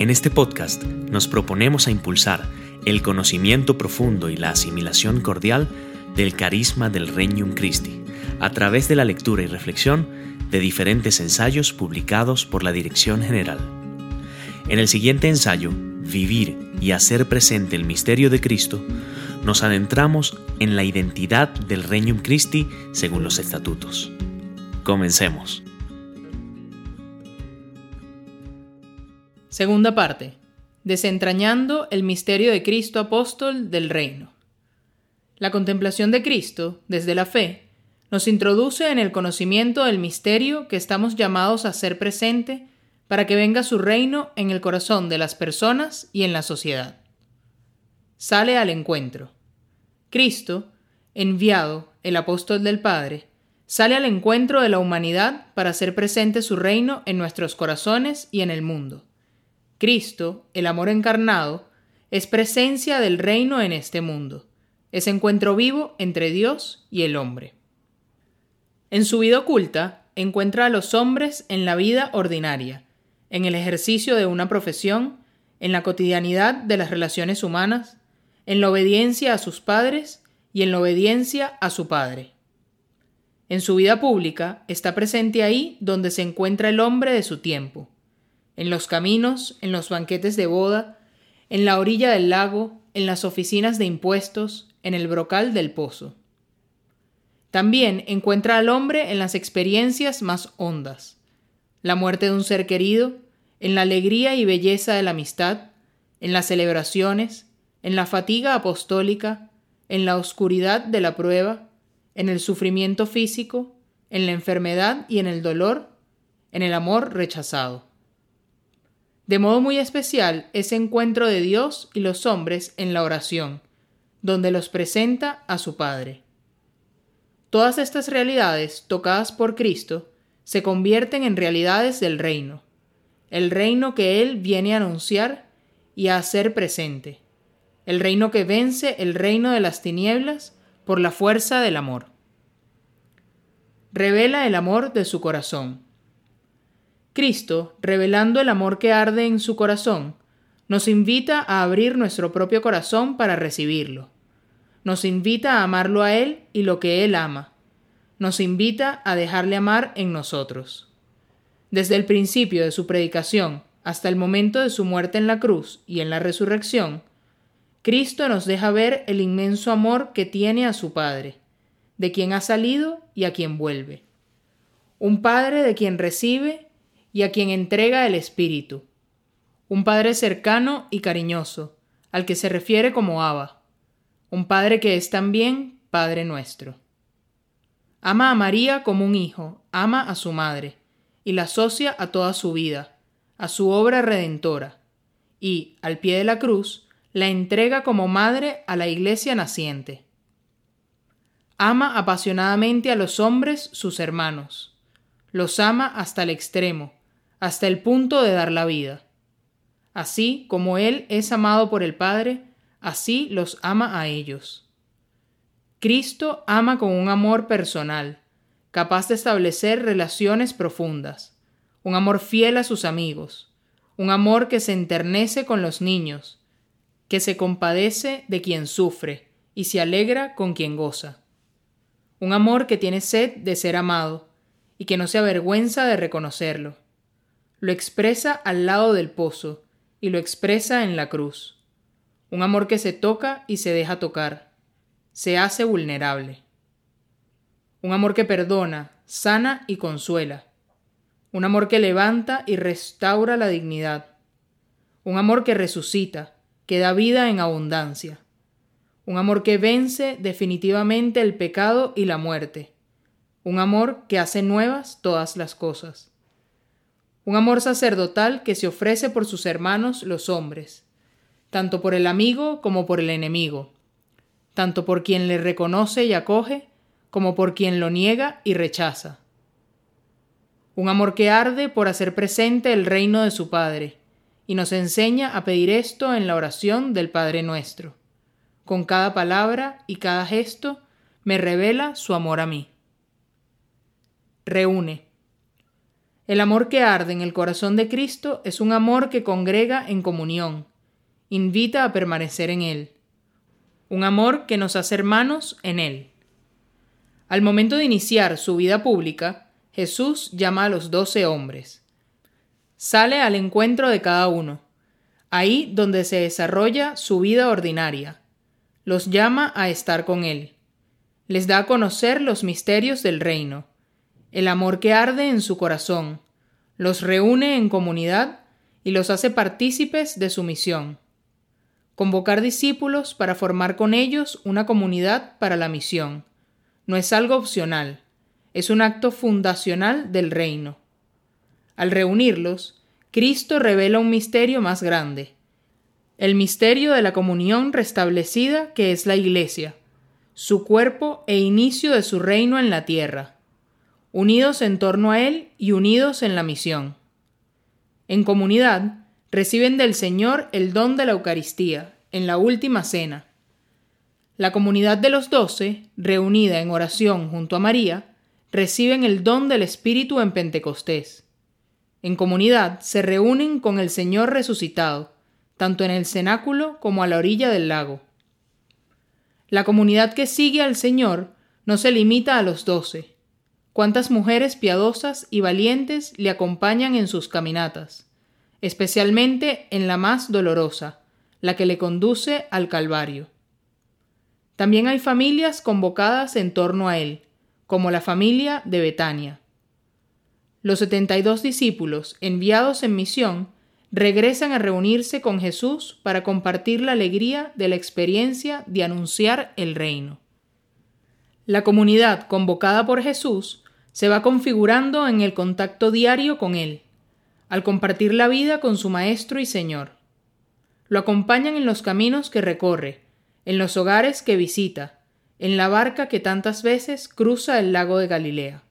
En este podcast nos proponemos a impulsar el conocimiento profundo y la asimilación cordial del carisma del Regnum Christi a través de la lectura y reflexión de diferentes ensayos publicados por la Dirección General. En el siguiente ensayo, Vivir y hacer presente el misterio de Cristo, nos adentramos en la identidad del Regnum Christi según los estatutos. Comencemos. Segunda parte. Desentrañando el misterio de Cristo apóstol del reino. La contemplación de Cristo, desde la fe, nos introduce en el conocimiento del misterio que estamos llamados a ser presente para que venga su reino en el corazón de las personas y en la sociedad. Sale al encuentro. Cristo, enviado, el apóstol del Padre, sale al encuentro de la humanidad para hacer presente su reino en nuestros corazones y en el mundo. Cristo, el amor encarnado, es presencia del reino en este mundo, es encuentro vivo entre Dios y el hombre. En su vida oculta, encuentra a los hombres en la vida ordinaria, en el ejercicio de una profesión, en la cotidianidad de las relaciones humanas, en la obediencia a sus padres y en la obediencia a su Padre. En su vida pública está presente ahí donde se encuentra el hombre de su tiempo, en los caminos, en los banquetes de boda, en la orilla del lago, en las oficinas de impuestos, en el brocal del pozo. También encuentra al hombre en las experiencias más hondas, la muerte de un ser querido, en la alegría y belleza de la amistad, en las celebraciones, en la fatiga apostólica, en la oscuridad de la prueba, en el sufrimiento físico, en la enfermedad y en el dolor, en el amor rechazado de modo muy especial ese encuentro de Dios y los hombres en la oración, donde los presenta a su Padre. Todas estas realidades, tocadas por Cristo, se convierten en realidades del reino, el reino que Él viene a anunciar y a hacer presente, el reino que vence el reino de las tinieblas por la fuerza del amor. Revela el amor de su corazón Cristo, revelando el amor que arde en su corazón, nos invita a abrir nuestro propio corazón para recibirlo. Nos invita a amarlo a Él y lo que Él ama. Nos invita a dejarle amar en nosotros. Desde el principio de su predicación hasta el momento de su muerte en la cruz y en la resurrección, Cristo nos deja ver el inmenso amor que tiene a su Padre, de quien ha salido y a quien vuelve. Un Padre de quien recibe y a quien entrega el Espíritu. Un Padre cercano y cariñoso, al que se refiere como Abba. Un Padre que es también Padre nuestro. Ama a María como un hijo, ama a su madre, y la asocia a toda su vida, a su obra redentora, y, al pie de la cruz, la entrega como madre a la iglesia naciente. Ama apasionadamente a los hombres, sus hermanos. Los ama hasta el extremo, hasta el punto de dar la vida. Así como Él es amado por el Padre, así los ama a ellos. Cristo ama con un amor personal, capaz de establecer relaciones profundas, un amor fiel a sus amigos, un amor que se enternece con los niños, que se compadece de quien sufre y se alegra con quien goza. Un amor que tiene sed de ser amado y que no se avergüenza de reconocerlo lo expresa al lado del pozo y lo expresa en la cruz. Un amor que se toca y se deja tocar, se hace vulnerable. Un amor que perdona, sana y consuela. Un amor que levanta y restaura la dignidad. Un amor que resucita, que da vida en abundancia. Un amor que vence definitivamente el pecado y la muerte. Un amor que hace nuevas todas las cosas un amor sacerdotal que se ofrece por sus hermanos los hombres, tanto por el amigo como por el enemigo, tanto por quien le reconoce y acoge, como por quien lo niega y rechaza. Un amor que arde por hacer presente el reino de su Padre, y nos enseña a pedir esto en la oración del Padre nuestro. Con cada palabra y cada gesto me revela su amor a mí. Reúne El amor que arde en el corazón de Cristo es un amor que congrega en comunión, invita a permanecer en Él, un amor que nos hace hermanos en Él. Al momento de iniciar su vida pública, Jesús llama a los doce hombres. Sale al encuentro de cada uno, ahí donde se desarrolla su vida ordinaria. Los llama a estar con Él. Les da a conocer los misterios del reino el amor que arde en su corazón, los reúne en comunidad y los hace partícipes de su misión. Convocar discípulos para formar con ellos una comunidad para la misión. No es algo opcional, es un acto fundacional del reino. Al reunirlos, Cristo revela un misterio más grande, el misterio de la comunión restablecida que es la Iglesia, su cuerpo e inicio de su reino en la tierra unidos en torno a Él y unidos en la misión. En comunidad, reciben del Señor el don de la Eucaristía, en la última cena. La comunidad de los doce, reunida en oración junto a María, reciben el don del Espíritu en Pentecostés. En comunidad se reúnen con el Señor resucitado, tanto en el cenáculo como a la orilla del lago. La comunidad que sigue al Señor no se limita a los doce, cuántas mujeres piadosas y valientes le acompañan en sus caminatas, especialmente en la más dolorosa, la que le conduce al Calvario. También hay familias convocadas en torno a él, como la familia de Betania. Los setenta y dos discípulos, enviados en misión, regresan a reunirse con Jesús para compartir la alegría de la experiencia de anunciar el reino. La comunidad convocada por Jesús se va configurando en el contacto diario con Él, al compartir la vida con su Maestro y Señor. Lo acompañan en los caminos que recorre, en los hogares que visita, en la barca que tantas veces cruza el lago de Galilea.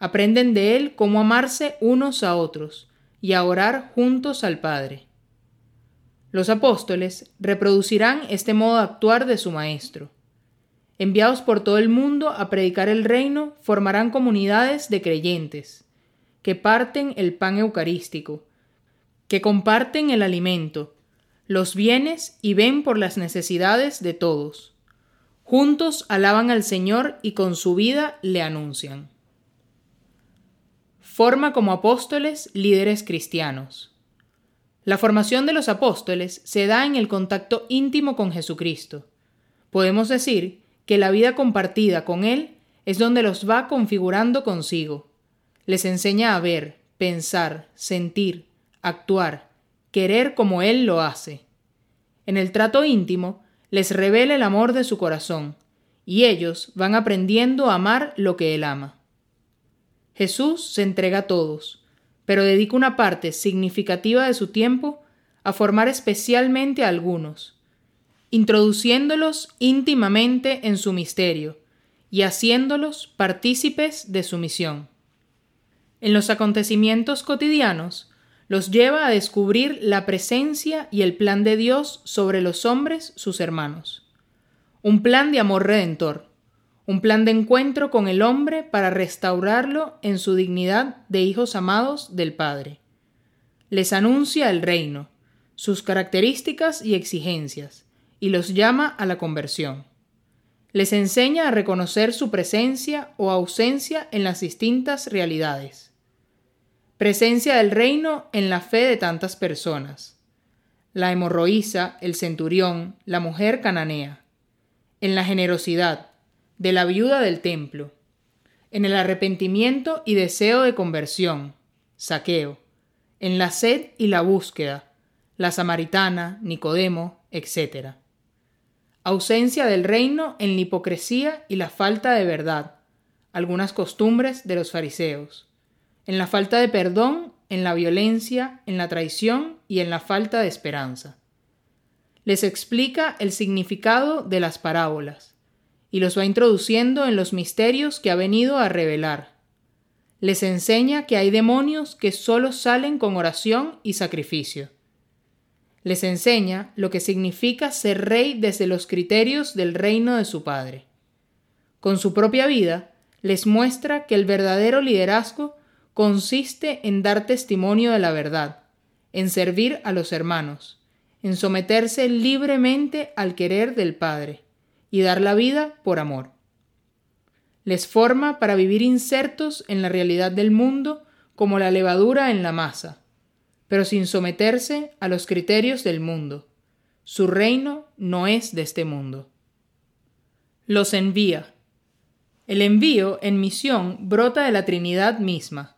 Aprenden de Él cómo amarse unos a otros y a orar juntos al Padre. Los apóstoles reproducirán este modo de actuar de su Maestro enviados por todo el mundo a predicar el reino, formarán comunidades de creyentes, que parten el pan eucarístico, que comparten el alimento, los bienes y ven por las necesidades de todos. Juntos alaban al Señor y con su vida le anuncian. Forma como apóstoles líderes cristianos. La formación de los apóstoles se da en el contacto íntimo con Jesucristo. Podemos decir que la vida compartida con Él es donde los va configurando consigo. Les enseña a ver, pensar, sentir, actuar, querer como Él lo hace. En el trato íntimo, les revela el amor de su corazón, y ellos van aprendiendo a amar lo que Él ama. Jesús se entrega a todos, pero dedica una parte significativa de su tiempo a formar especialmente a algunos, introduciéndolos íntimamente en su misterio y haciéndolos partícipes de su misión. En los acontecimientos cotidianos, los lleva a descubrir la presencia y el plan de Dios sobre los hombres, sus hermanos. Un plan de amor redentor, un plan de encuentro con el hombre para restaurarlo en su dignidad de hijos amados del Padre. Les anuncia el reino, sus características y exigencias, y los llama a la conversión. Les enseña a reconocer su presencia o ausencia en las distintas realidades. Presencia del reino en la fe de tantas personas. La hemorroísa, el centurión, la mujer cananea. En la generosidad, de la viuda del templo. En el arrepentimiento y deseo de conversión, saqueo. En la sed y la búsqueda, la samaritana, Nicodemo, etc ausencia del reino en la hipocresía y la falta de verdad, algunas costumbres de los fariseos, en la falta de perdón, en la violencia, en la traición y en la falta de esperanza. Les explica el significado de las parábolas y los va introduciendo en los misterios que ha venido a revelar. Les enseña que hay demonios que solo salen con oración y sacrificio les enseña lo que significa ser rey desde los criterios del reino de su Padre. Con su propia vida, les muestra que el verdadero liderazgo consiste en dar testimonio de la verdad, en servir a los hermanos, en someterse libremente al querer del Padre y dar la vida por amor. Les forma para vivir insertos en la realidad del mundo como la levadura en la masa, pero sin someterse a los criterios del mundo. Su reino no es de este mundo. Los envía. El envío en misión brota de la Trinidad misma,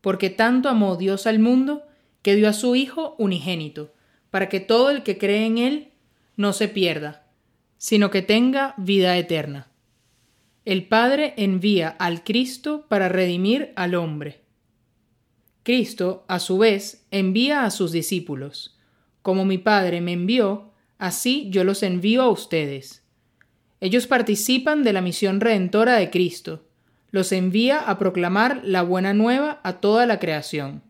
porque tanto amó Dios al mundo que dio a su Hijo unigénito, para que todo el que cree en Él no se pierda, sino que tenga vida eterna. El Padre envía al Cristo para redimir al hombre. Cristo, a su vez, envía a sus discípulos. Como mi Padre me envió, así yo los envío a ustedes. Ellos participan de la misión redentora de Cristo, los envía a proclamar la buena nueva a toda la creación.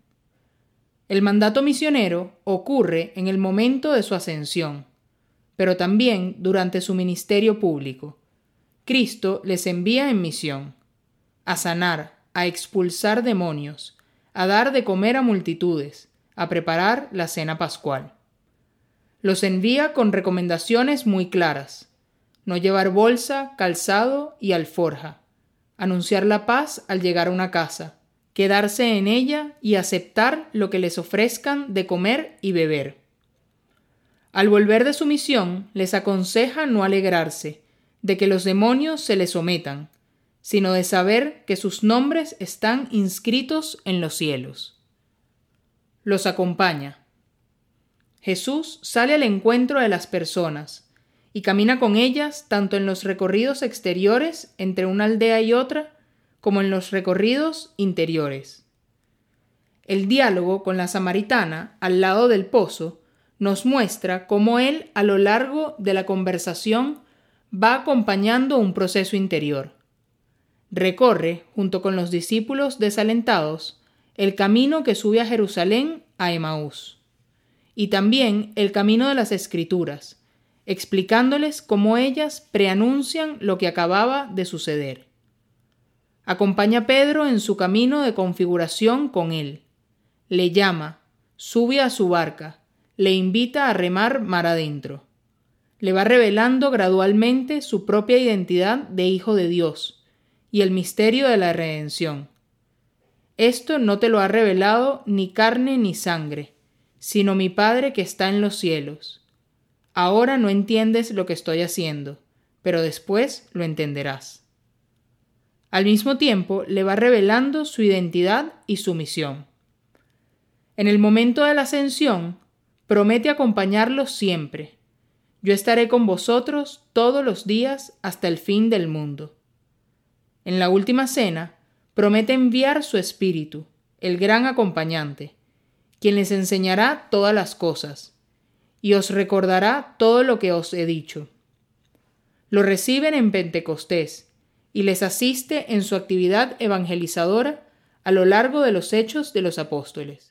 El mandato misionero ocurre en el momento de su ascensión, pero también durante su ministerio público. Cristo les envía en misión, a sanar, a expulsar demonios, a dar de comer a multitudes, a preparar la cena pascual. Los envía con recomendaciones muy claras. No llevar bolsa, calzado y alforja. Anunciar la paz al llegar a una casa. Quedarse en ella y aceptar lo que les ofrezcan de comer y beber. Al volver de su misión, les aconseja no alegrarse de que los demonios se les sometan, sino de saber que sus nombres están inscritos en los cielos. Los acompaña. Jesús sale al encuentro de las personas y camina con ellas tanto en los recorridos exteriores entre una aldea y otra, como en los recorridos interiores. El diálogo con la samaritana al lado del pozo nos muestra cómo él a lo largo de la conversación va acompañando un proceso interior recorre, junto con los discípulos desalentados, el camino que sube a Jerusalén a Emaús, y también el camino de las Escrituras, explicándoles cómo ellas preanuncian lo que acababa de suceder. Acompaña a Pedro en su camino de configuración con él, le llama, sube a su barca, le invita a remar mar adentro. Le va revelando gradualmente su propia identidad de hijo de Dios, y el misterio de la redención. Esto no te lo ha revelado ni carne ni sangre, sino mi Padre que está en los cielos. Ahora no entiendes lo que estoy haciendo, pero después lo entenderás. Al mismo tiempo le va revelando su identidad y su misión. En el momento de la ascensión, promete acompañarlos siempre. Yo estaré con vosotros todos los días hasta el fin del mundo. En la última cena, promete enviar su Espíritu, el gran acompañante, quien les enseñará todas las cosas, y os recordará todo lo que os he dicho. Lo reciben en Pentecostés, y les asiste en su actividad evangelizadora a lo largo de los hechos de los apóstoles.